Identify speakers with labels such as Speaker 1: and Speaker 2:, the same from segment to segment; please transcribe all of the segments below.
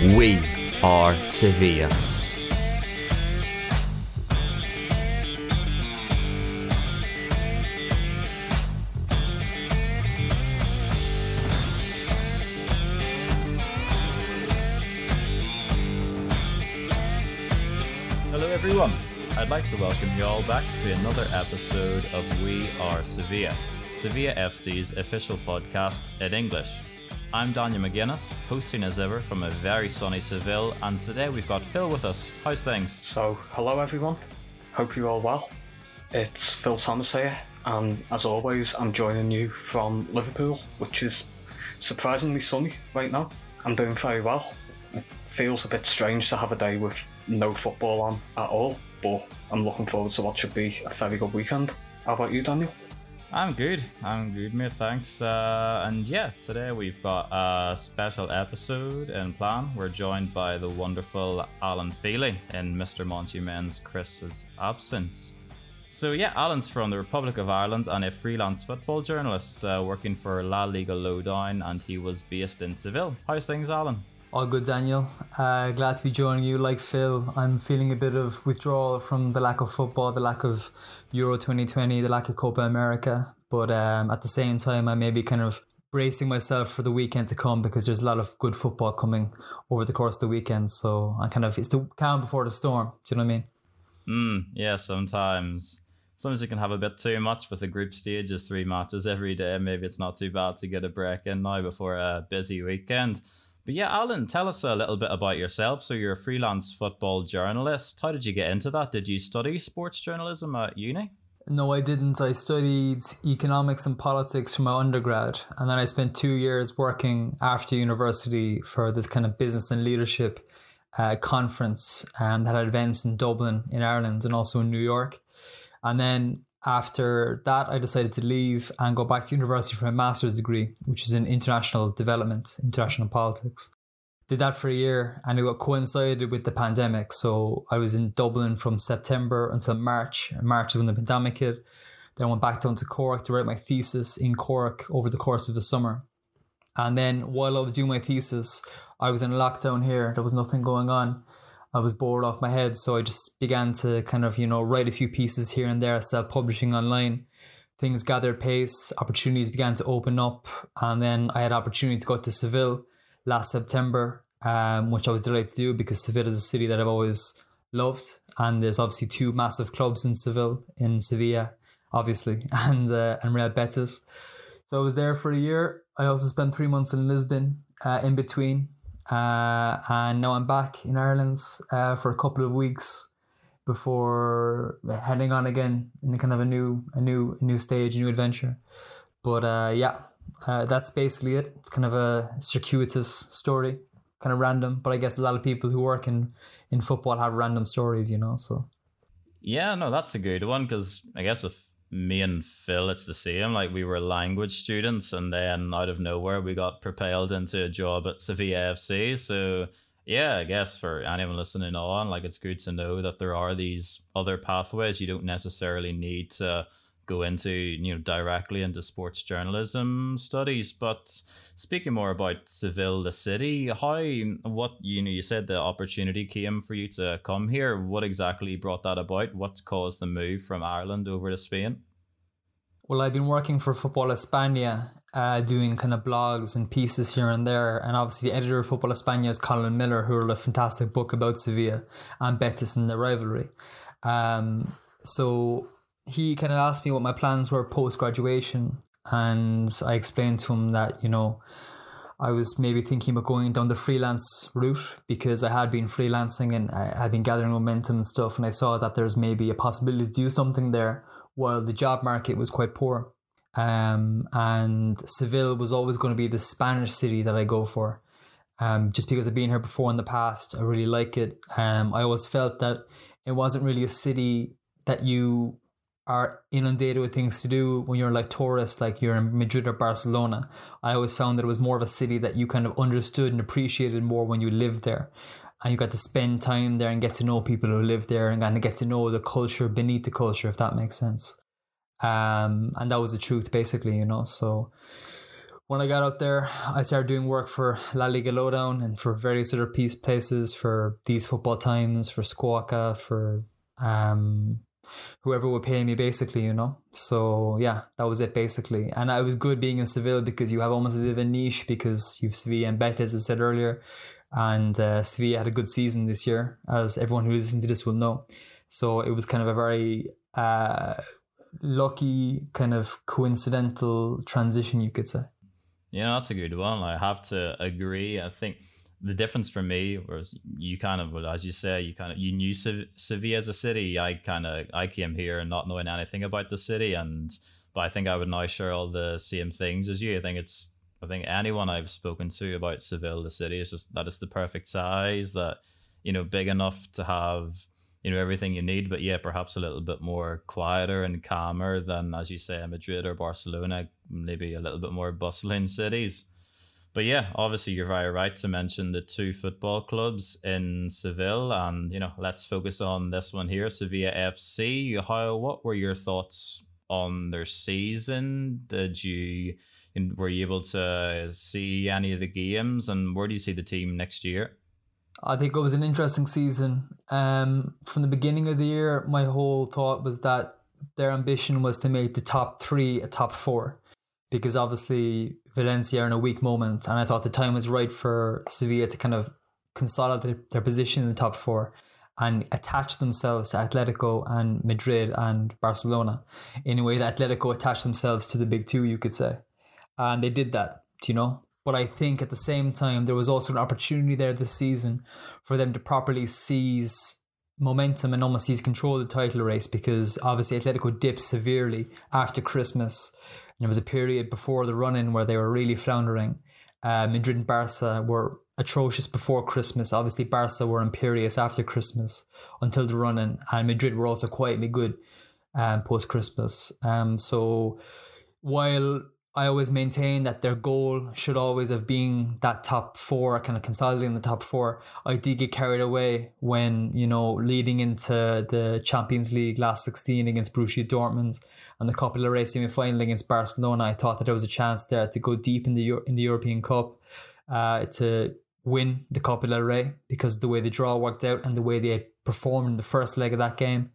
Speaker 1: We are Sevilla.
Speaker 2: Hello, everyone. I'd like to welcome you all back to another episode of We Are Sevilla, Sevilla FC's official podcast in English. I'm Daniel McGuinness, hosting as ever from a very sunny Seville, and today we've got Phil with us. How's things?
Speaker 3: So, hello everyone. Hope you're all well. It's Phil Thomas here, and as always, I'm joining you from Liverpool, which is surprisingly sunny right now. I'm doing very well. It feels a bit strange to have a day with no football on at all, but I'm looking forward to what should be a very good weekend. How about you, Daniel?
Speaker 2: I'm good. I'm good, mate. Thanks. Uh, and yeah, today we've got a special episode in plan. We're joined by the wonderful Alan Feely in Mr. Montyman's Chris's absence. So yeah, Alan's from the Republic of Ireland and a freelance football journalist uh, working for La Liga Lowdown, and he was based in Seville. How's things, Alan?
Speaker 4: All good, Daniel. Uh, glad to be joining you. Like Phil, I'm feeling a bit of withdrawal from the lack of football, the lack of Euro 2020, the lack of Copa America. But um, at the same time, I may be kind of bracing myself for the weekend to come because there's a lot of good football coming over the course of the weekend. So I kind of, it's the calm before the storm. Do you know what I mean?
Speaker 2: Mm, yeah, sometimes. Sometimes you can have a bit too much with the group stages, three matches every day. Maybe it's not too bad to get a break in now before a busy weekend. But yeah, Alan, tell us a little bit about yourself. So you're a freelance football journalist. How did you get into that? Did you study sports journalism at uni?
Speaker 4: No, I didn't. I studied economics and politics for my undergrad, and then I spent two years working after university for this kind of business and leadership uh, conference um, that had events in Dublin, in Ireland, and also in New York. And then after that, I decided to leave and go back to university for my master's degree, which is in international development, international politics. Did that for a year and it got coincided with the pandemic. So I was in Dublin from September until March. March is when the pandemic hit. Then I went back down to Cork to write my thesis in Cork over the course of the summer. And then while I was doing my thesis, I was in lockdown here. There was nothing going on. I was bored off my head, so I just began to kind of, you know, write a few pieces here and there, self publishing online. Things gathered pace, opportunities began to open up, and then I had opportunity to go to Seville last September, um, which I was delighted to do because Seville is a city that I've always loved, and there's obviously two massive clubs in Seville, in Sevilla, obviously, and uh, and Real Betis. So I was there for a year. I also spent three months in Lisbon uh, in between, uh, and now I'm back in Ireland uh, for a couple of weeks before heading on again in kind of a new, a new, a new stage, a new adventure. But uh, yeah, uh, that's basically it. It's kind of a circuitous story, kind of random. But I guess a lot of people who work in in football have random stories, you know. So
Speaker 2: yeah, no, that's a good one because I guess with me and Phil, it's the same. Like we were language students, and then out of nowhere, we got propelled into a job at Sevilla FC. So yeah, I guess for anyone listening on, like it's good to know that there are these other pathways. You don't necessarily need to go into you know directly into sports journalism studies but speaking more about seville the city how what you know you said the opportunity came for you to come here what exactly brought that about what caused the move from ireland over to spain
Speaker 4: well i've been working for football españa uh, doing kind of blogs and pieces here and there. And obviously, the editor of Football España is Colin Miller, who wrote a fantastic book about Sevilla and Betis and the rivalry. Um, so he kind of asked me what my plans were post graduation, and I explained to him that you know I was maybe thinking about going down the freelance route because I had been freelancing and I had been gathering momentum and stuff, and I saw that there's maybe a possibility to do something there while the job market was quite poor. Um, and Seville was always going to be the Spanish city that I go for. Um, just because I've been here before in the past, I really like it. Um, I always felt that it wasn't really a city that you are inundated with things to do when you're like tourists, like you're in Madrid or Barcelona. I always found that it was more of a city that you kind of understood and appreciated more when you lived there. And you got to spend time there and get to know people who live there and kind of get to know the culture beneath the culture, if that makes sense. Um, and that was the truth, basically, you know. So when I got out there, I started doing work for La Liga Lowdown and for various other piece places for these football times, for Squawka, for um, whoever would pay me basically, you know. So yeah, that was it basically. And it was good being in Seville because you have almost a bit of a niche because you've Sevilla and Betis, as I said earlier. And uh, Sevilla had a good season this year, as everyone who listens to this will know. So it was kind of a very uh, lucky, kind of coincidental transition, you could say.
Speaker 2: Yeah, that's a good one. I have to agree. I think the difference for me was you kind of, well, as you say, you kind of you knew Sevilla as a city. I kind of I came here not knowing anything about the city, and but I think I would now share all the same things as you. I think it's I think anyone I've spoken to about Seville, the city, is just that it's the perfect size, that you know, big enough to have you know everything you need, but yeah, perhaps a little bit more quieter and calmer than, as you say, Madrid or Barcelona, maybe a little bit more bustling cities. But yeah, obviously you're very right to mention the two football clubs in Seville, and you know, let's focus on this one here, Sevilla FC. How what were your thoughts on their season? Did you were you able to see any of the games, and where do you see the team next year?
Speaker 4: I think it was an interesting season. Um, from the beginning of the year, my whole thought was that their ambition was to make the top three a top four, because obviously Valencia in a weak moment, and I thought the time was right for Sevilla to kind of consolidate their position in the top four and attach themselves to Atletico and Madrid and Barcelona in a way that Atletico attached themselves to the big two, you could say. And they did that, you know? But I think at the same time, there was also an opportunity there this season for them to properly seize momentum and almost seize control of the title race because obviously Atletico dipped severely after Christmas. And there was a period before the run in where they were really floundering. Uh, Madrid and Barca were atrocious before Christmas. Obviously, Barca were imperious after Christmas until the run in, and Madrid were also quietly good um, post Christmas. Um, so while I always maintain that their goal should always have been that top four, kind of consolidating the top four. I did get carried away when, you know, leading into the Champions League last 16 against Borussia Dortmund and the Copa del Rey semi-final against Barcelona. I thought that there was a chance there to go deep in the in the European Cup, uh, to win the Copa del Rey because the way the draw worked out and the way they performed in the first leg of that game.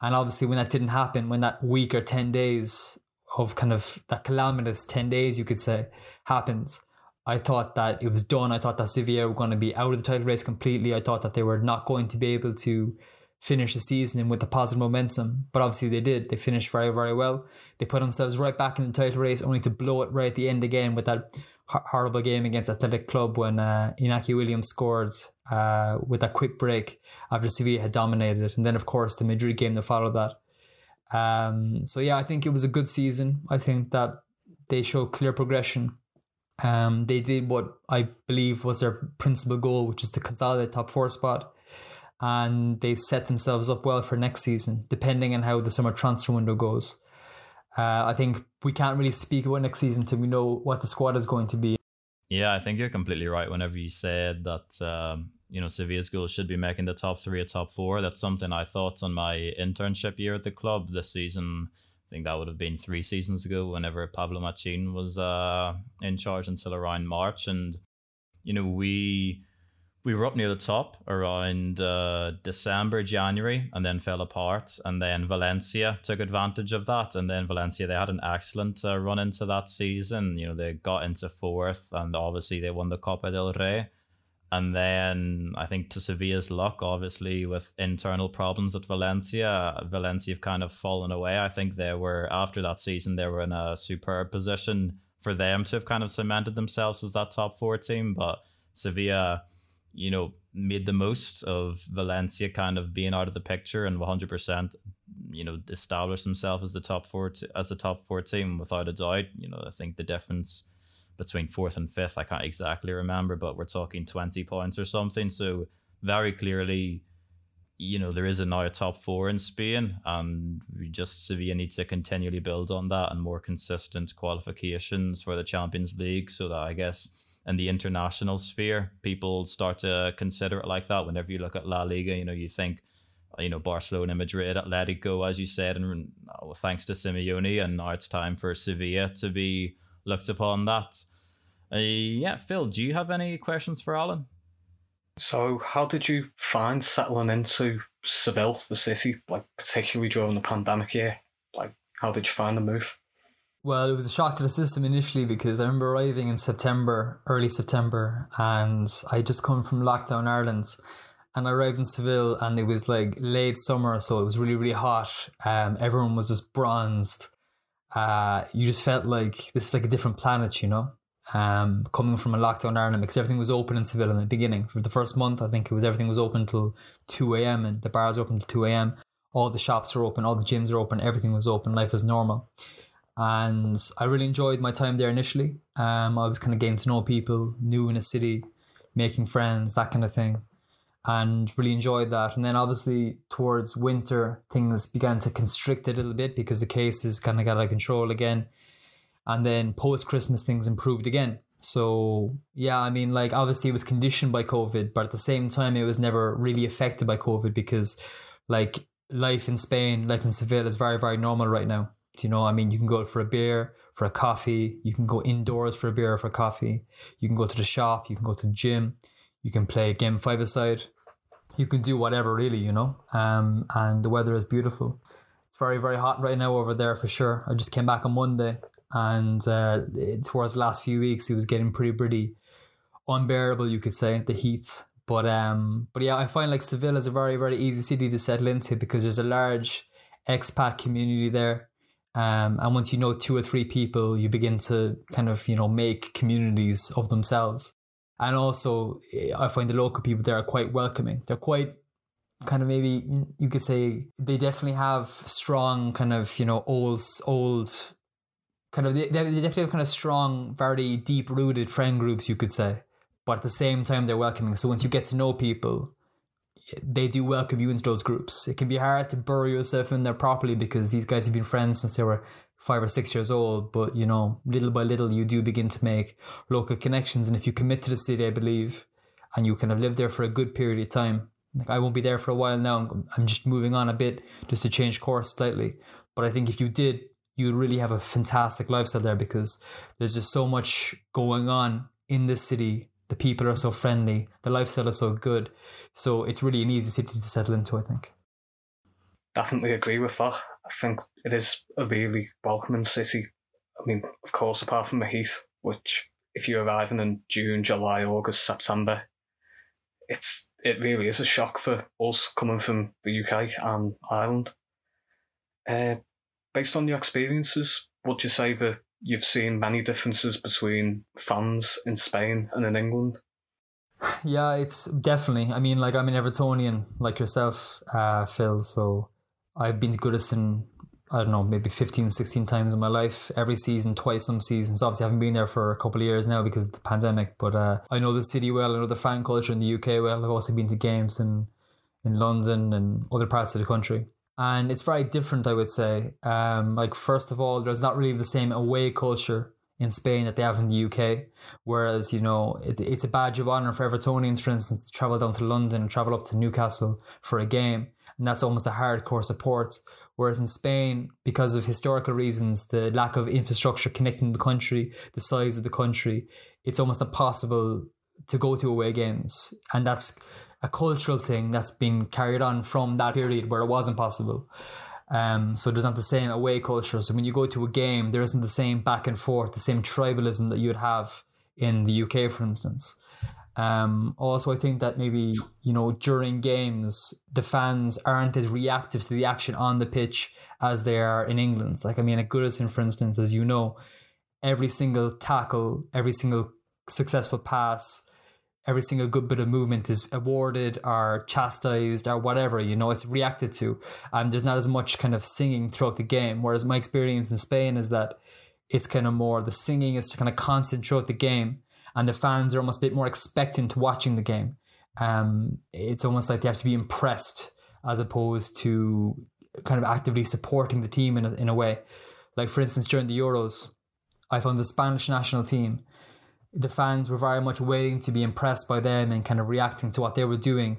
Speaker 4: And obviously, when that didn't happen, when that week or 10 days of kind of that calamitous 10 days, you could say, happens. I thought that it was done. I thought that Sevilla were going to be out of the title race completely. I thought that they were not going to be able to finish the season with the positive momentum, but obviously they did. They finished very, very well. They put themselves right back in the title race, only to blow it right at the end again with that horrible game against Athletic Club when uh, Inaki Williams scored uh, with that quick break after Sevilla had dominated it. And then, of course, the Madrid game that followed that. Um, so yeah, I think it was a good season. I think that they showed clear progression. Um, they did what I believe was their principal goal, which is to consolidate top four spot, and they set themselves up well for next season, depending on how the summer transfer window goes. Uh, I think we can't really speak about next season until we know what the squad is going to be.
Speaker 2: Yeah, I think you're completely right. Whenever you said that um, you know, Sevilla's goal should be making the top three or top four. That's something I thought on my internship year at the club this season. I think that would have been three seasons ago whenever Pablo Machin was uh, in charge until around March. And, you know, we we were up near the top around uh, December, January, and then fell apart. And then Valencia took advantage of that. And then Valencia, they had an excellent uh, run into that season. You know, they got into fourth, and obviously they won the Copa del Rey. And then I think to Sevilla's luck, obviously with internal problems at Valencia, Valencia have kind of fallen away. I think they were after that season they were in a superb position for them to have kind of cemented themselves as that top four team. But Sevilla, you know, made the most of Valencia kind of being out of the picture and 100%, you know, established themselves as the top four t- as the top four team without a doubt. You know, I think the difference between fourth and fifth. I can't exactly remember, but we're talking 20 points or something. So very clearly, you know, there is a now a top four in Spain, and we just Sevilla needs to continually build on that and more consistent qualifications for the Champions League, so that I guess in the international sphere, people start to consider it like that. Whenever you look at La Liga, you know, you think, you know, Barcelona, Madrid, Atletico, as you said, and thanks to Simeone, and now it's time for Sevilla to be looked upon that. Uh, yeah, Phil, do you have any questions for Alan?
Speaker 3: So, how did you find settling into Seville, the city, like particularly during the pandemic year? Like, how did you find the move?
Speaker 4: Well, it was a shock to the system initially because I remember arriving in September, early September, and I just come from lockdown Ireland. And I arrived in Seville and it was like late summer, so it was really, really hot. Um, everyone was just bronzed. Uh, you just felt like this is like a different planet, you know? Um, coming from a lockdown Ireland because everything was open in Seville in the beginning. For the first month, I think it was everything was open till 2 a.m. and the bars open till 2 a.m. All the shops were open, all the gyms were open, everything was open, life was normal and I really enjoyed my time there initially. Um, I was kind of getting to know people, new in a city, making friends, that kind of thing, and really enjoyed that. And then obviously towards winter, things began to constrict a little bit because the cases kind of got out of control again. And then post Christmas, things improved again. So yeah, I mean, like obviously it was conditioned by COVID, but at the same time, it was never really affected by COVID because, like, life in Spain, life in Seville is very, very normal right now you know, I mean, you can go for a beer, for a coffee. You can go indoors for a beer or for coffee. You can go to the shop. You can go to the gym. You can play a game five aside. You can do whatever, really, you know. Um, and the weather is beautiful. It's very, very hot right now over there for sure. I just came back on Monday, and uh, towards the last few weeks, it was getting pretty, pretty unbearable. You could say the heat. But um, but yeah, I find like Seville is a very, very easy city to settle into because there's a large expat community there um, and once you know two or three people, you begin to kind of, you know, make communities of themselves. And also, I find the local people there are quite welcoming. They're quite kind of maybe you could say they definitely have strong kind of you know old old kind of they, they definitely have kind of strong very deep rooted friend groups you could say but at the same time they're welcoming so once you get to know people they do welcome you into those groups. It can be hard to bury yourself in there properly because these guys have been friends since they were five or six years old. But you know, little by little, you do begin to make local connections. And if you commit to the city, I believe, and you kind of live there for a good period of time, like I won't be there for a while now. I'm just moving on a bit just to change course slightly. But I think if you did, you would really have a fantastic lifestyle there because there's just so much going on in this city. The people are so friendly. The lifestyle is so good so it's really an easy city to settle into, I think.
Speaker 3: Definitely agree with that. I think it is a really welcoming city. I mean, of course, apart from the heat, which if you're arriving in June, July, August, September, it's it really is a shock for us coming from the UK and Ireland. Uh, based on your experiences, would you say that you've seen many differences between fans in Spain and in England?
Speaker 4: Yeah, it's definitely. I mean, like I'm an Evertonian, like yourself, uh, Phil. So I've been to Goodison. I don't know, maybe 15, 16 times in my life, every season, twice some seasons. Obviously, I haven't been there for a couple of years now because of the pandemic, but uh, I know the city well. I know the fan culture in the UK well. I've also been to games in, in London and other parts of the country. And it's very different, I would say. Um, like, first of all, there's not really the same away culture in Spain that they have in the UK. Whereas, you know, it, it's a badge of honour for Evertonians, for instance, to travel down to London and travel up to Newcastle for a game. And that's almost a hardcore support. Whereas in Spain, because of historical reasons, the lack of infrastructure connecting the country, the size of the country, it's almost impossible to go to away games. And that's a cultural thing that's been carried on from that period where it wasn't possible. Um, so there's not the same away culture. So when you go to a game, there isn't the same back and forth, the same tribalism that you would have in the UK, for instance. Um, also, I think that maybe you know during games the fans aren't as reactive to the action on the pitch as they are in England. Like I mean, at Goodison, for instance, as you know, every single tackle, every single successful pass, every single good bit of movement is awarded or chastised or whatever, you know, it's reacted to. And there's not as much kind of singing throughout the game. Whereas my experience in Spain is that it's kind of more the singing is kind of constant throughout the game and the fans are almost a bit more expectant watching the game. Um, it's almost like they have to be impressed as opposed to kind of actively supporting the team in a, in a way. Like, for instance, during the Euros, I found the Spanish national team the fans were very much waiting to be impressed by them and kind of reacting to what they were doing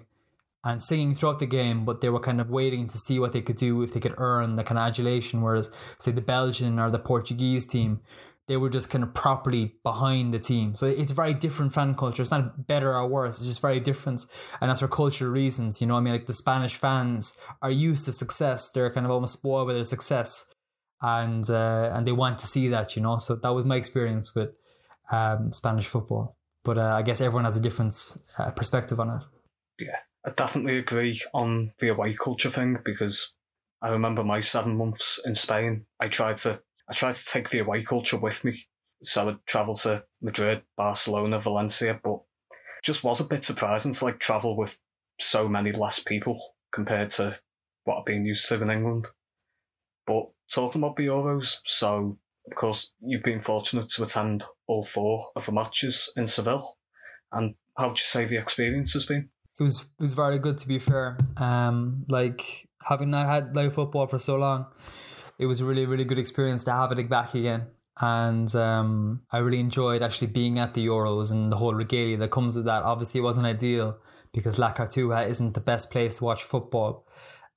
Speaker 4: and singing throughout the game, but they were kind of waiting to see what they could do if they could earn the kind of adulation. Whereas, say, the Belgian or the Portuguese team, they were just kind of properly behind the team. So it's a very different fan culture. It's not better or worse. It's just very different. And that's for cultural reasons. You know, I mean, like the Spanish fans are used to success. They're kind of almost spoiled by their success. And, uh, and they want to see that, you know. So that was my experience with um, Spanish football. But uh, I guess everyone has a different uh, perspective on it.
Speaker 3: Yeah, I definitely agree on the away culture thing because I remember my seven months in Spain. I tried to I tried to take the away culture with me. So I'd travel to Madrid, Barcelona, Valencia, but just was a bit surprising to like travel with so many less people compared to what I've been used to in England. But talking about the Euros, so of course you've been fortunate to attend all four of the matches in Seville. And how would you say the experience has been?
Speaker 4: It was it was very good to be fair. Um like having not had live football for so long, it was a really, really good experience to have it back again. And um, I really enjoyed actually being at the Euros and the whole regalia that comes with that. Obviously, it wasn't ideal because La Cartuja isn't the best place to watch football.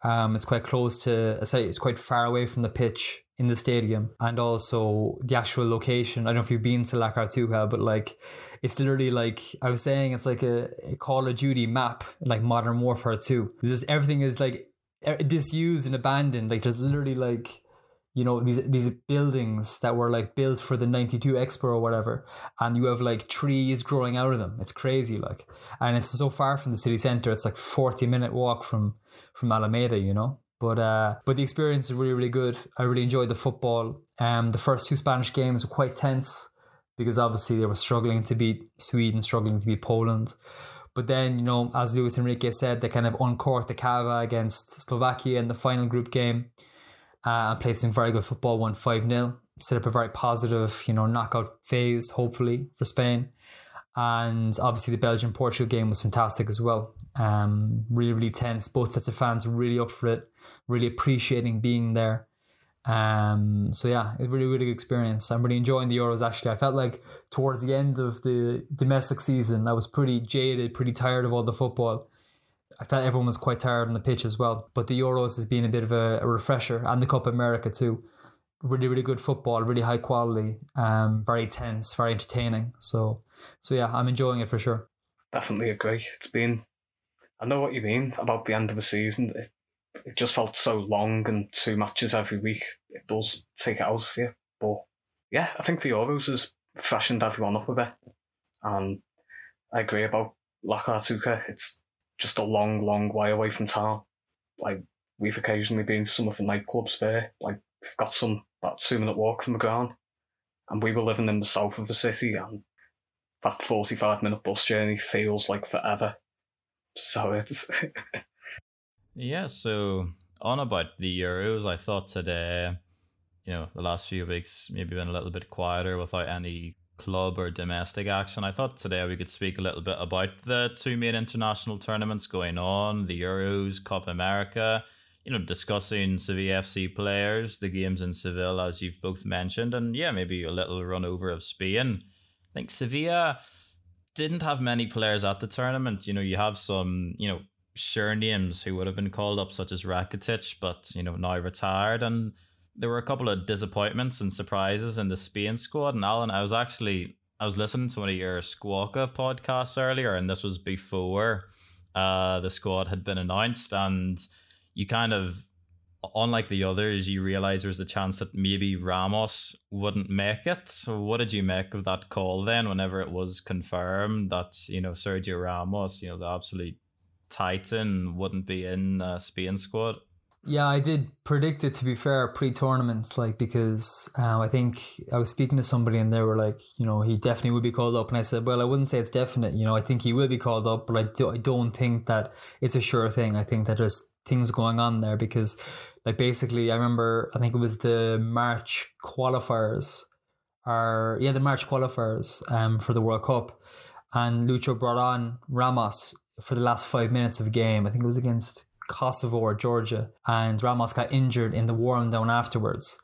Speaker 4: Um, it's quite close to, sorry, it's quite far away from the pitch in the stadium and also the actual location. I don't know if you've been to La Cartuja, but like it's literally like I was saying, it's like a, a Call of Duty map, like Modern Warfare 2. This is, everything is like disused and abandoned. Like there's literally like you know these these buildings that were like built for the 92 expo or whatever and you have like trees growing out of them it's crazy like and it's so far from the city center it's like 40 minute walk from from alameda you know but uh but the experience is really really good i really enjoyed the football um the first two spanish games were quite tense because obviously they were struggling to beat sweden struggling to beat poland but then, you know, as Luis Enrique said, they kind of uncorked the cava against Slovakia in the final group game uh, and played some very good football, won 5 0, set up a very positive, you know, knockout phase, hopefully, for Spain. And obviously, the Belgian Portugal game was fantastic as well. Um, really, really tense. Both sets of fans really up for it, really appreciating being there. Um, so yeah, a really, really good experience. I'm really enjoying the Euros actually. I felt like towards the end of the domestic season, I was pretty jaded, pretty tired of all the football. I felt everyone was quite tired on the pitch as well. But the Euros has been a bit of a, a refresher, and the Copa America too. Really, really good football, really high quality, um, very tense, very entertaining. So, so yeah, I'm enjoying it for sure.
Speaker 3: Definitely agree. It's been, I know what you mean about the end of the season. It it just felt so long and two matches every week. It does take it out of you. But yeah, I think the Euros has freshened everyone up a bit. And I agree about La Cartuja. It's just a long, long way away from town. Like, we've occasionally been to some of the nightclubs there. Like, we've got some about two minute walk from the ground. And we were living in the south of the city, and that 45 minute bus journey feels like forever. So it's.
Speaker 2: Yeah, so on about the Euros, I thought today, uh, you know, the last few weeks maybe been a little bit quieter without any club or domestic action. I thought today we could speak a little bit about the two main international tournaments going on, the Euros, Copa America, you know, discussing Sevilla FC players, the games in Seville, as you've both mentioned, and yeah, maybe a little run over of Spain. I think Sevilla didn't have many players at the tournament. You know, you have some, you know, sure names who would have been called up, such as Rakitic, but you know now retired. And there were a couple of disappointments and surprises in the Spain squad. And Alan, I was actually I was listening to one of your Squawka podcasts earlier, and this was before uh, the squad had been announced, and you kind of unlike the others, you realize there's a chance that maybe Ramos wouldn't make it. So what did you make of that call then? Whenever it was confirmed that you know Sergio Ramos, you know the absolute Titan wouldn't be in uh, Spain squad.
Speaker 4: Yeah, I did predict it to be fair pre-tournament, like because um, I think I was speaking to somebody and they were like, you know, he definitely would be called up, and I said, well, I wouldn't say it's definite. You know, I think he will be called up, but I, do, I don't think that it's a sure thing. I think that there's things going on there because, like, basically, I remember I think it was the March qualifiers, or yeah, the March qualifiers um for the World Cup, and Lucho brought on Ramos for the last five minutes of the game. I think it was against Kosovo or Georgia, and Ramos got injured in the warm down afterwards.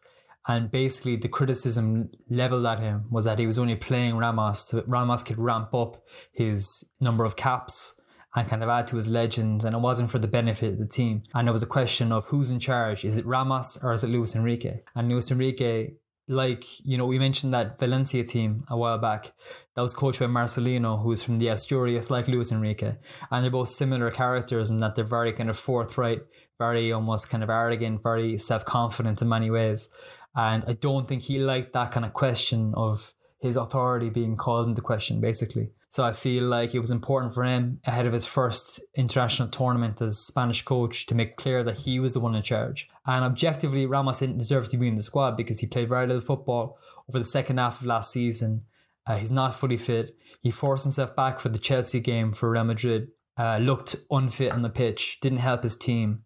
Speaker 4: And basically, the criticism leveled at him was that he was only playing Ramos so that Ramos could ramp up his number of caps and kind of add to his legend, and it wasn't for the benefit of the team. And it was a question of who's in charge: is it Ramos or is it Luis Enrique? And Luis Enrique like you know we mentioned that Valencia team a while back that was coached by Marcelino, who's from the Asturias, like Luis Enrique, and they're both similar characters in that they're very kind of forthright, very almost kind of arrogant, very self confident in many ways. And I don't think he liked that kind of question of his authority being called into question, basically. So I feel like it was important for him ahead of his first international tournament as Spanish coach to make clear that he was the one in charge. And objectively, Ramos didn't deserve to be in the squad because he played very little football over the second half of last season. Uh, he's not fully fit. He forced himself back for the Chelsea game for Real Madrid. Uh, looked unfit on the pitch, didn't help his team.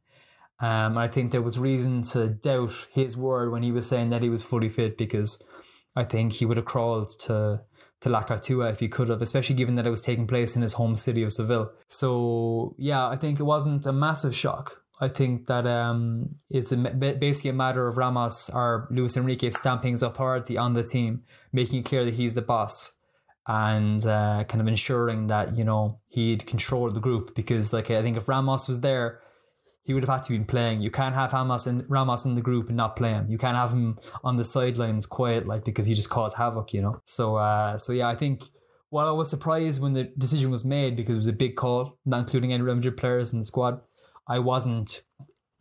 Speaker 4: Um, I think there was reason to doubt his word when he was saying that he was fully fit because I think he would have crawled to to La Cartuja if he could have, especially given that it was taking place in his home city of Seville. So yeah, I think it wasn't a massive shock. I think that um, it's a, basically a matter of Ramos or Luis Enrique stamping his authority on the team, making clear that he's the boss, and uh, kind of ensuring that you know he'd control the group. Because like I think if Ramos was there, he would have had to be playing. You can't have in Ramos in the group and not play him. You can't have him on the sidelines quiet like because he just caused havoc, you know. So uh, so yeah, I think while I was surprised when the decision was made because it was a big call, not including any Real players in the squad, I wasn't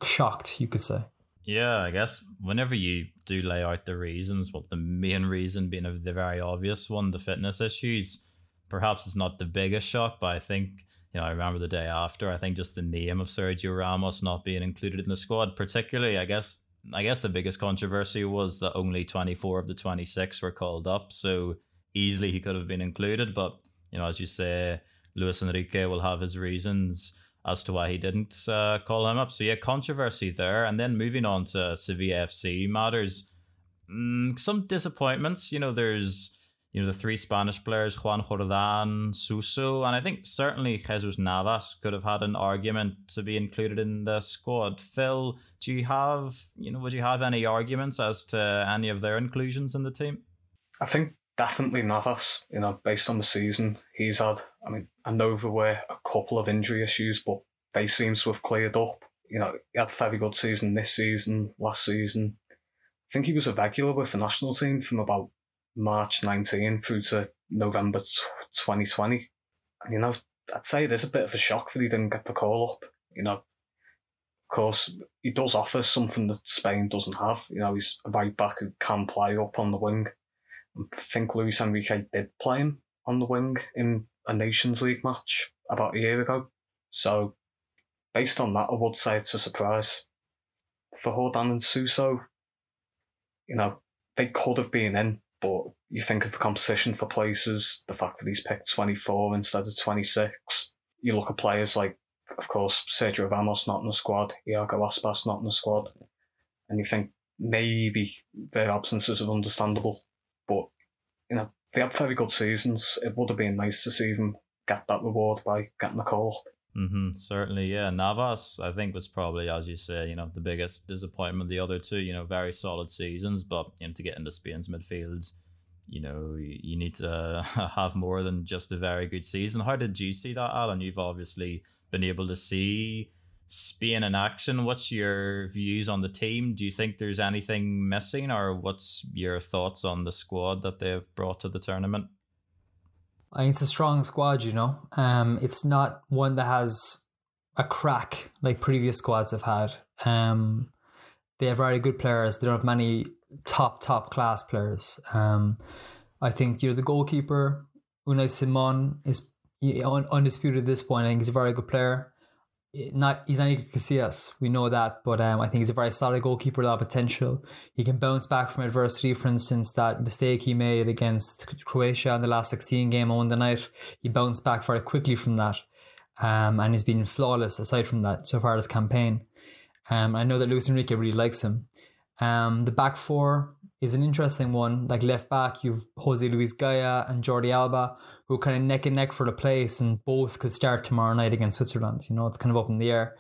Speaker 4: shocked, you could say.
Speaker 2: Yeah, I guess whenever you do lay out the reasons, well, the main reason being of the very obvious one, the fitness issues, perhaps it's not the biggest shock, but I think you know, I remember the day after. I think just the name of Sergio Ramos not being included in the squad, particularly, I guess, I guess the biggest controversy was that only 24 of the 26 were called up. So easily he could have been included. But, you know, as you say, Luis Enrique will have his reasons as to why he didn't uh, call him up. So, yeah, controversy there. And then moving on to Sevilla FC matters. Mm, some disappointments. You know, there's you know, the three Spanish players, Joan Jordan, Suso, and I think certainly Jesus Navas could have had an argument to be included in the squad. Phil, do you have, you know, would you have any arguments as to any of their inclusions in the team?
Speaker 3: I think definitely Navas, you know, based on the season he's had. I mean, I know there were a couple of injury issues, but they seem to have cleared up. You know, he had a very good season this season, last season. I think he was a regular with the national team from about March 19 through to November 2020. And, you know, I'd say there's a bit of a shock that he didn't get the call up. You know, of course, he does offer something that Spain doesn't have. You know, he's a right back who can play up on the wing. I think Luis Enrique did play him on the wing in a Nations League match about a year ago. So, based on that, I would say it's a surprise. For Jordan and Suso, you know, they could have been in, but you think of the competition for places, the fact that he's picked 24 instead of 26. You look at players like, of course, Sergio Ramos not in the squad, Iago Aspas not in the squad, and you think maybe their absences are understandable. But, you know, they had very good seasons. It would have been nice to see them get that reward by getting a call.
Speaker 2: Mm-hmm, certainly, yeah. Navas, I think, was probably, as you say, you know, the biggest disappointment. The other two, you know, very solid seasons, but you know, to get into Spain's midfield, you know, you need to have more than just a very good season. How did you see that, Alan? You've obviously been able to see Spain in action. What's your views on the team? Do you think there's anything missing, or what's your thoughts on the squad that they've brought to the tournament?
Speaker 4: It's a strong squad, you know. Um, it's not one that has a crack like previous squads have had. Um, they have very good players. They don't have many top top class players. Um, I think you know the goalkeeper Unai Simon is undisputed at this point. I think he's a very good player not he's not Iker Casillas, we know that, but um, I think he's a very solid goalkeeper, with a lot of potential. He can bounce back from adversity. For instance, that mistake he made against Croatia in the last 16 game on the night, he bounced back very quickly from that. Um, and he's been flawless aside from that so far this campaign. Um, I know that Luis Enrique really likes him. Um, the back four is an interesting one. Like left back, you've Jose Luis Gaya and Jordi Alba, who kind of neck and neck for the place, and both could start tomorrow night against Switzerland. You know, it's kind of up in the air.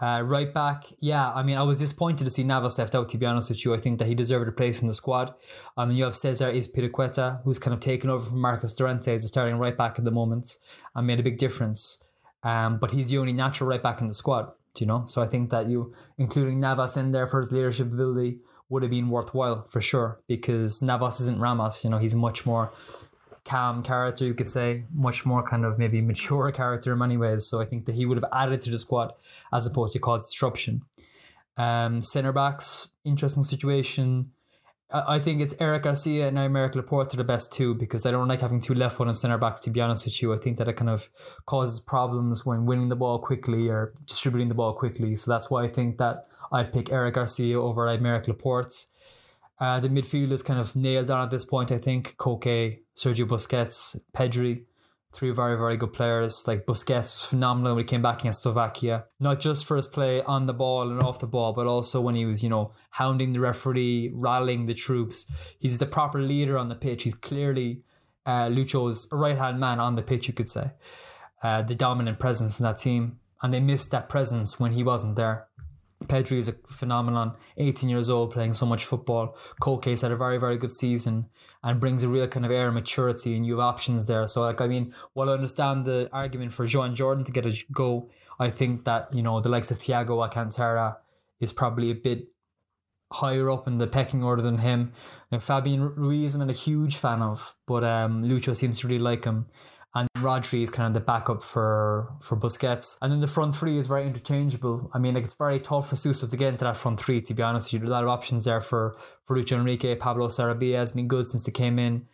Speaker 4: Uh, right back, yeah, I mean, I was disappointed to see Navas left out, to be honest with you. I think that he deserved a place in the squad. I mean, you have Cesar Azpilicueta, who's kind of taken over from Marcos Llorente as a starting right back at the moment and made a big difference. Um, but he's the only natural right back in the squad, you know? So I think that you, including Navas in there for his leadership ability, would have been worthwhile for sure because Navas isn't Ramos. You know, he's much more calm character, you could say, much more kind of maybe mature character in many ways. So I think that he would have added to the squad as opposed to cause disruption. Um, center backs, interesting situation. I think it's Eric Garcia and Aymeric Laporte are the best two because I don't like having two left footed center backs, to be honest with you. I think that it kind of causes problems when winning the ball quickly or distributing the ball quickly. So that's why I think that I'd pick Eric Garcia over Aymeric Laporte. Uh, the midfield is kind of nailed on at this point, I think. Koke, Sergio Busquets, Pedri, three very, very good players. Like Busquets was phenomenal when he came back against Slovakia, not just for his play on the ball and off the ball, but also when he was, you know, hounding the referee, rallying the troops. He's the proper leader on the pitch. He's clearly uh, Lucho's right hand man on the pitch, you could say. Uh, the dominant presence in that team. And they missed that presence when he wasn't there. Pedri is a phenomenon, 18 years old, playing so much football. Koke's had a very, very good season and brings a real kind of air of maturity, and you have options there. So, like, I mean, while I understand the argument for Joan Jordan to get a go, I think that, you know, the likes of Thiago Alcantara is probably a bit higher up in the pecking order than him. Now, Fabian Ruiz, I'm not a huge fan of, but um, Lucho seems to really like him and Rodri is kind of the backup for for Busquets. And then the front three is very interchangeable. I mean, like it's very tough for Suso to get into that front three. To be honest, you, a lot of options there for for Lucho Enrique. Pablo Sarabia has been good since they came in.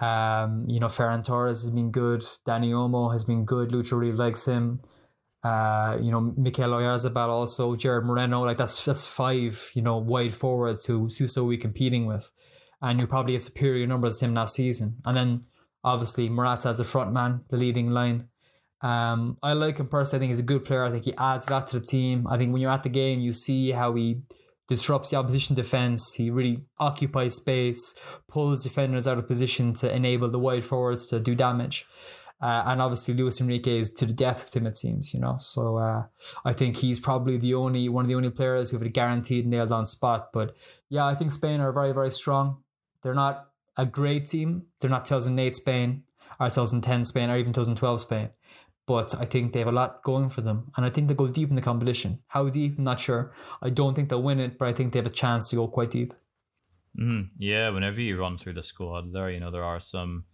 Speaker 4: Um, you know, Ferran Torres has been good. Dani Olmo has been good. Lucho really likes him. Uh, you know, Mikel Oyarzabal also, Gerard Moreno, like that's that's five, you know, wide forwards who Suso will be competing with. And you probably have superior numbers to him last season. And then obviously Morata as the front man, the leading line. Um, I like him personally. I think he's a good player. I think he adds a lot to the team. I think when you're at the game, you see how he disrupts the opposition defense. He really occupies space, pulls defenders out of position to enable the wide forwards to do damage. Uh, and obviously, Luis Enrique is to the death with him, it seems, you know. So uh, I think he's probably the only one of the only players who have a guaranteed nailed on spot. But yeah, I think Spain are very, very strong. They're not a great team. They're not 2008 Spain or 2010 Spain or even 2012 Spain. But I think they have a lot going for them. And I think they go deep in the competition. How deep? I'm not sure. I don't think they'll win it, but I think they have a chance to go quite deep.
Speaker 2: Mm, yeah, whenever you run through the squad there, you know, there are some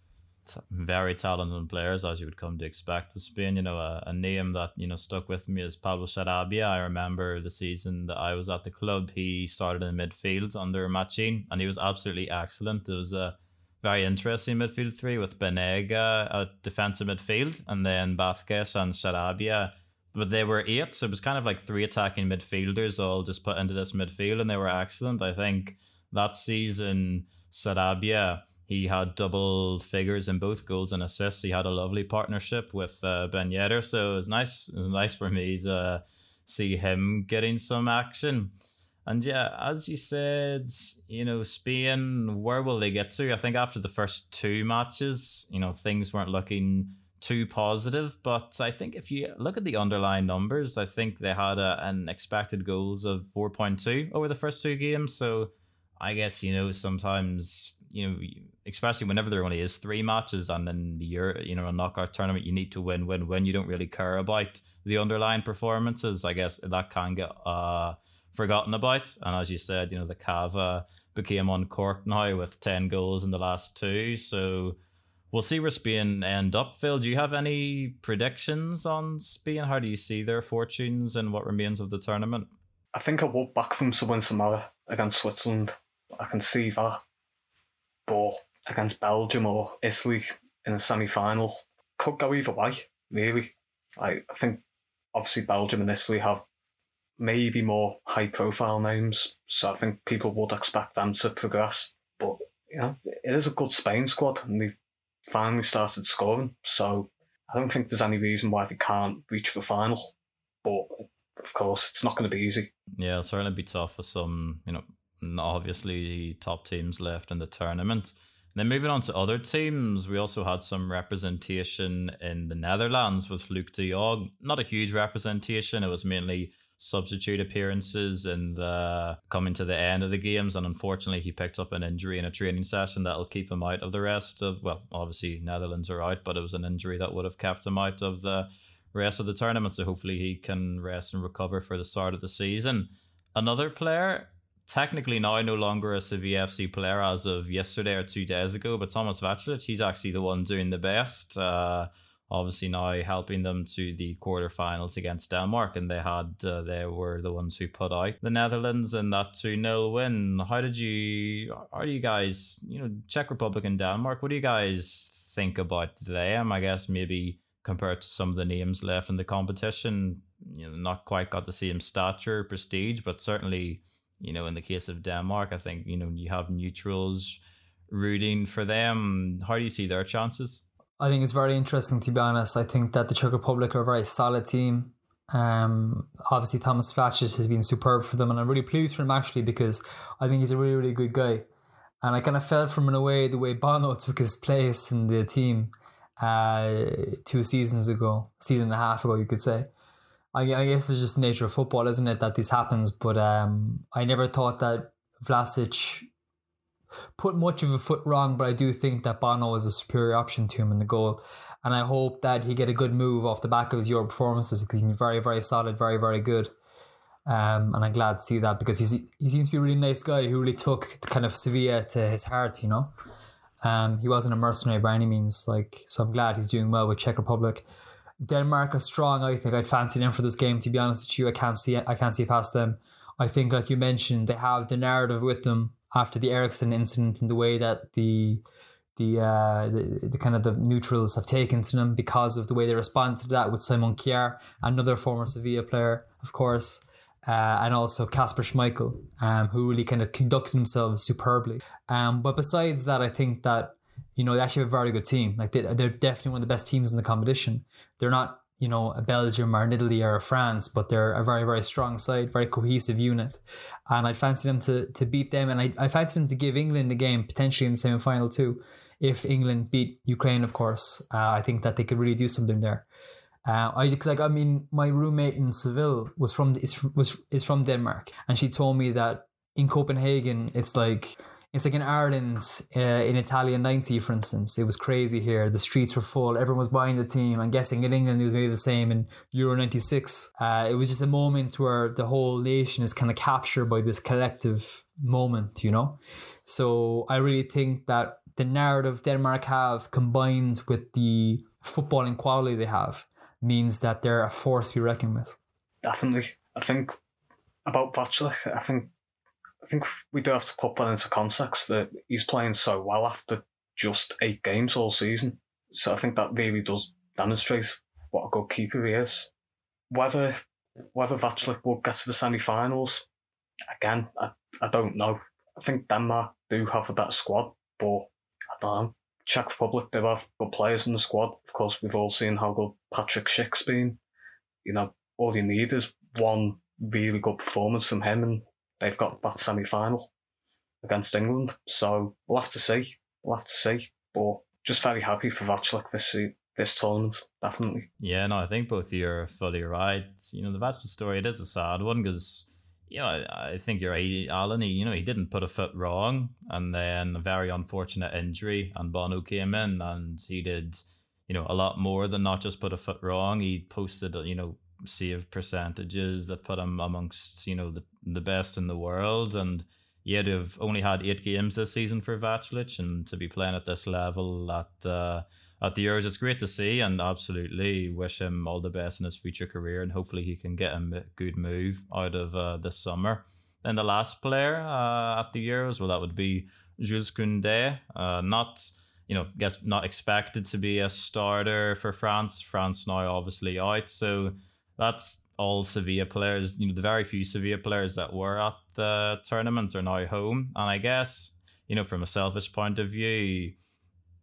Speaker 2: very talented players, as you would come to expect with Spain. You know, a, a, name that you know stuck with me is Pablo Sarabia. I remember the season that I was at the club. He started in midfield under Machin, and he was absolutely excellent. It was a very interesting midfield three with Banega at defensive midfield, and then Vázquez and Sarabia. Uh, but they were eight, so it was kind of like three attacking midfielders all just put into this midfield, and they were excellent. I think that season, Sarabia he had double figures in both goals and assists. He had a lovely partnership with uh, Ben Yedder, so it was nice. Was nice for me to see him getting some action. And yeah, as you said, you know, Spain, where will they get to? I think after the first two matches, you know, things weren't looking too positive. But I think if you look at the underlying numbers, I think they had a, an expected goals of 4.2 over the first two games. So I guess, you know, sometimes you know, especially whenever there only is three matches and then the you know, a knockout tournament, you need to win, win, win. You don't really care about the underlying performances. I guess that can get uh, forgotten about. And as you said, you know, the Cava became uncorked now with 10 goals in the last two. So we'll see where Spain end up. Phil, do you have any predictions on Spain? How do you see their fortunes and what remains of the tournament?
Speaker 3: I think I will back from win tomorrow against Switzerland. I can see that but against Belgium or Italy in a semi final could go either way, really. I, I think obviously Belgium and Italy have maybe more high profile names, so I think people would expect them to progress. But you know, it is a good Spain squad and they've finally started scoring, so I don't think there's any reason why they can't reach the final. But of course, it's not going to be easy.
Speaker 2: Yeah, it'll certainly be tough for some, you know, obviously top teams left in the tournament. And then moving on to other teams, we also had some representation in the Netherlands with Luuk de Jong. Not a huge representation; it was mainly substitute appearances and coming to the end of the games. And unfortunately, he picked up an injury in a training session that'll keep him out of the rest of. Well, obviously Netherlands are out, but it was an injury that would have kept him out of the rest of the tournament. So hopefully he can rest and recover for the start of the season. Another player technically now no longer a Sevilla FC player as of yesterday or two days ago, but Thomas Vaclik, he's actually the one doing the best. Uh, obviously now helping them to the quarterfinals against Denmark, and they had uh, they were the ones who put out the Netherlands in that two 0 win. How did you? Are you guys? You know, Czech Republic and Denmark. What do you guys think about them? I guess maybe compared to some of the names left in the competition, you know, not quite got the same stature, prestige, but certainly, you know, in the case of Denmark, I think you know you have neutrals rooting for them. How do you see their chances?
Speaker 4: I think it's very interesting to be honest. I think that the Czech Republic are a very solid team. Um, obviously Thomas Vaclik has been superb for them, and I'm really pleased for him actually because I think he's a really really good guy. And I kind of felt from in a way the way Bono took his place in the team uh, two seasons ago, season and a half ago, you could say. I, I guess it's just the nature of football, isn't it, that this happens? But um, I never thought that Vaclik put much of a foot wrong, but I do think that Bono is a superior option to him in the goal. And I hope that he get a good move off the back of his Euro performances because he's very, very solid, very, very good. Um, and I'm glad to see that because he's, he seems to be a really nice guy who really took kind of Sevilla to his heart, you know. Um, he wasn't a mercenary by any means, like so. I'm glad he's doing well with Czech Republic. Denmark are strong. I think I'd fancy them for this game. To be honest with you, I can't see. I can't see past them. I think, like you mentioned, they have the narrative with them after the Eriksen incident and the way that the the, uh, the the kind of the neutrals have taken to them because of the way they responded to that with Simon Kjær, another former Sevilla player, of course, uh, and also Kasper Schmeichel, um, who really kind of conducted themselves superbly. Um, but besides that, I think that you know they actually have a very good team. Like they, they're definitely one of the best teams in the competition. They're not you know, a Belgium or an Italy or a France, but they're a very, very strong side, very cohesive unit. And I'd fancy them to, to beat them. And I, I fancy them to give England a game potentially in the semi final too. If England beat Ukraine, of course, uh, I think that they could really do something there. Uh, I like I mean, my roommate in Seville was from is was is from Denmark, and she told me that in Copenhagen it's like it's like in Ireland, uh, in Italia 90, for instance. It was crazy here. The streets were full. Everyone was buying the team. I'm guessing in England it was maybe the same in Euro 96. Uh, it was just a moment where the whole nation is kind of captured by this collective moment, you know? So I really think that the narrative Denmark have combined with the footballing quality they have means that they're a force to be reckoned with.
Speaker 3: Definitely. I think about Vaclik, I think I think we do have to put that into context that he's playing so well after just eight games all season. So I think that really does demonstrate what a good keeper he is. Whether whether Vaclik will get to the semi-finals, again, I, I don't know. I think Denmark do have a better squad, but I don't know. Czech Republic do have good players in the squad. Of course, we've all seen how good Patrick Schick's been. You know, all you need is one really good performance from him, and they've got that semi final against England. So we'll have to see. We'll have to see. But just very happy for Vaclik this this tournament, definitely.
Speaker 2: Yeah, no, I think both of you are fully right. You know, the Vaclik story, it is a sad one because, you know, I, I think you're right, Alan. He, you know, he didn't put a foot wrong. And then a very unfortunate injury, and Bono came in and he did, you know, a lot more than not just put a foot wrong. He posted, you know, save percentages that put him amongst you know the the best in the world and yet have only had eight games this season for Vaclik and to be playing at this level at uh, at the Euros it's great to see and absolutely wish him all the best in his future career and hopefully he can get a good move out of uh, this summer. Then the last player uh, at the Euros, well that would be Jules Koundé, uh, not you know, guess not expected to be a starter for France. France now obviously out, so that's all Sevilla players. You know, the very few Sevilla players that were at the tournament are now home, and I guess you know, from a selfish point of view,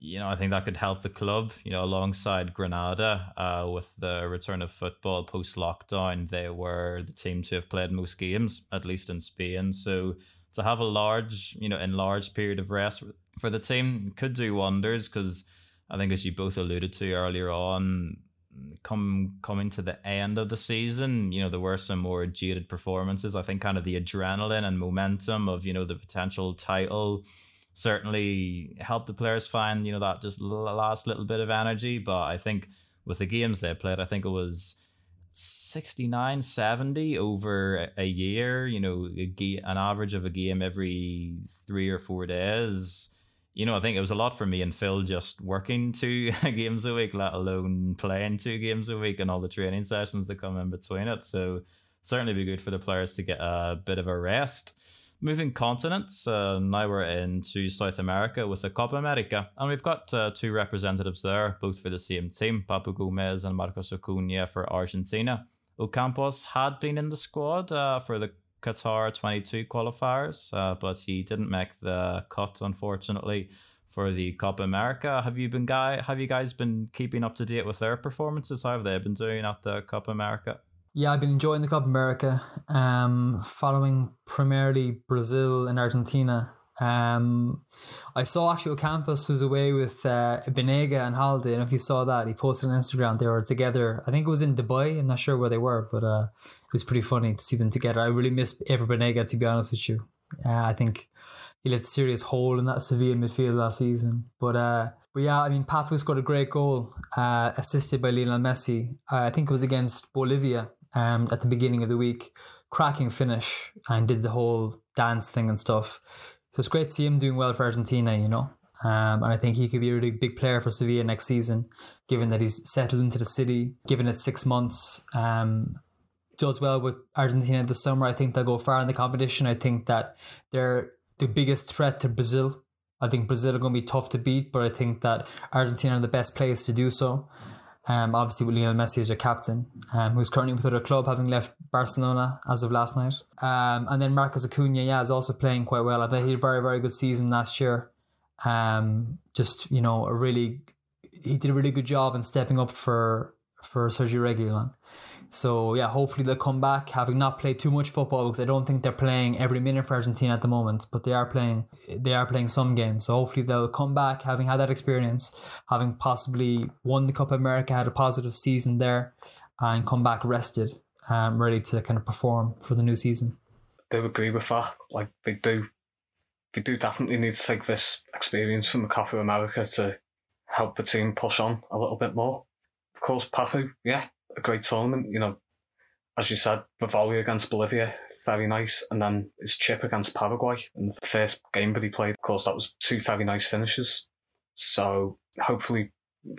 Speaker 2: you know, I think that could help the club. You know, alongside Granada, uh, with the return of football post lockdown, they were the team to have played most games, at least in Spain. So to have a large, you know, enlarged period of rest for the team could do wonders because I think, as you both alluded to earlier on, come coming to the end of the season, you know, there were some more jaded performances. I think kind of the adrenaline and momentum of, you know, the potential title certainly helped the players find, you know, that just last little bit of energy. But I think with the games they played, I think it was 69, 70 over a year, you know, an average of a game every three or four days. You know, I think it was a lot for me and Phil just working two games a week, let alone playing two games a week and all the training sessions that come in between it. So, certainly be good for the players to get a bit of a rest. Moving continents, uh, now we're into South America with the Copa America, and we've got uh, two representatives there, both for the same team, Papu Gomez and Marcos Acuna for Argentina. Ocampos had been in the squad uh, for the Qatar 22 qualifiers, uh, but he didn't make the cut, unfortunately, for the Copa America. Have you been guy? Have you guys been keeping up to date with their performances? How have they been doing at the Copa America?
Speaker 4: Yeah, I've been enjoying the Copa America, um, following primarily Brazil and Argentina. Um, I saw actual Campus was away with uh, Banega and Holiday, and if you saw that, he posted on Instagram they were together. I think it was in Dubai. I'm not sure where they were, but uh, it was pretty funny to see them together. I really miss Ever Banega, to be honest with you. Uh, I think he left a serious hole in that Sevilla midfield last season. But uh, but yeah, I mean, Papu scored a great goal, uh, assisted by Lionel Messi. Uh, I think it was against Bolivia um, at the beginning of the week. Cracking finish and did the whole dance thing and stuff. So it's great to see him doing well for Argentina, you know. Um, and I think he could be a really big player for Sevilla next season, given that he's settled into the city, given it six months. Um, does well with Argentina this summer. I think they'll go far in the competition. I think that they're the biggest threat to Brazil. I think Brazil are going to be tough to beat, but I think that Argentina are the best place to do so. Um, obviously, with Lionel Messi as your captain, um, who's currently with other club, having left Barcelona as of last night. Um, and then Marcos Acuna, yeah, is also playing quite well. I think he had a very, very good season last year. Um, just you know, a really, he did a really good job in stepping up for for Sergio Reguilon. So yeah, hopefully they'll come back having not played too much football because I don't think they're playing every minute for Argentina at the moment, but they are playing they are playing some games. So hopefully they'll come back having had that experience, having possibly won the Copa America, had a positive season there, and come back rested, um, ready to kind of perform for the new season.
Speaker 3: They agree with that. Like they do they do definitely need to take this experience from the Copa America to help the team push on a little bit more. Of course, Papu, yeah, a great tournament. You know, as you said, volley against Bolivia, very nice, and then his chip against Paraguay in the first game that he played. Of course, that was two very nice finishes. So hopefully,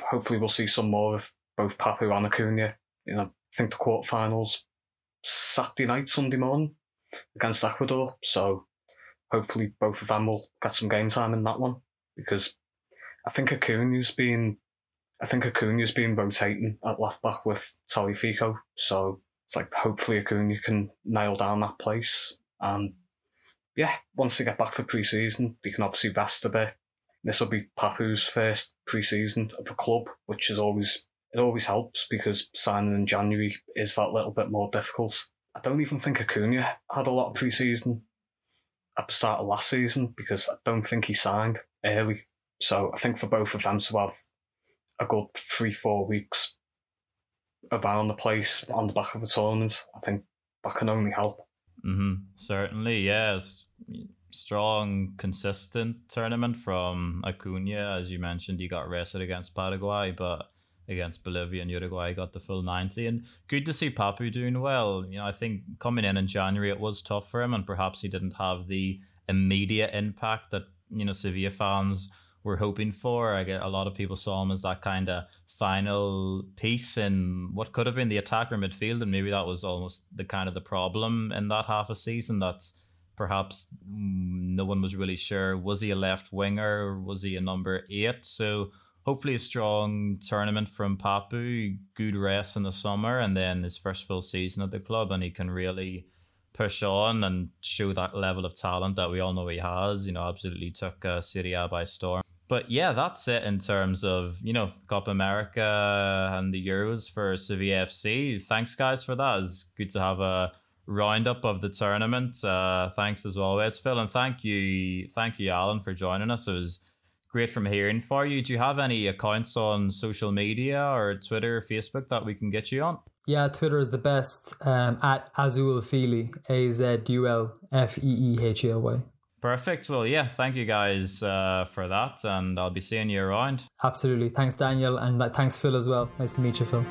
Speaker 3: hopefully we'll see some more of both Papu and Acuna. You know, I think the quarterfinals Saturday night, Sunday morning against Ecuador. So hopefully both of them will get some game time in that one because I think Acuna's been I think Acuna's been rotating at left back with Tagliafico, so it's like hopefully Acuna can nail down that place. And yeah, once they get back for pre-season, they can obviously rest a bit. This will be Papu's first pre-season of a club, which is always it always helps because signing in January is that little bit more difficult. I don't even think Acuna had a lot of pre-season at the start of last season because I don't think he signed early. So I think for both of them to have a good three, four weeks around the place on the back of the tournament. I think that can only help.
Speaker 2: Mm-hmm. Certainly, yes. Strong, consistent tournament from Acuna. As you mentioned, he got rested against Paraguay, but against Bolivia and Uruguay got the full 90. And good to see Papu doing well. You know, I think coming in in January, it was tough for him, and perhaps he didn't have the immediate impact that, you know, Sevilla fans were hoping for. I get a lot of people saw him as that kind of final piece in what could have been the attacker midfield, and maybe that was almost the kind of the problem in that half a season that perhaps no one was really sure was he a left winger, or was he a number eight? So hopefully a strong tournament from Papu, good rest in the summer, and then his first full season at the club, and he can really push on and show that level of talent that we all know he has. You know, absolutely took uh, Serie A by storm but yeah, that's it in terms of you know Copa America and the Euros for Sevilla FC. Thanks, guys, for that. It's good to have a roundup of the tournament. Uh, thanks as always, Phil, and thank you, thank you, Alan, for joining us. It was great from hearing for you. Do you have any accounts on social media or Twitter, or Facebook that we can get you on?
Speaker 4: Yeah, Twitter is the best. Um, at Azul Feely, A Z U L F E E H A L Y.
Speaker 2: Perfect. Well, yeah, thank you guys uh, for that, and I'll be seeing you around.
Speaker 4: Absolutely. Thanks, Daniel, and thanks, Phil, as well. Nice to meet you, Phil.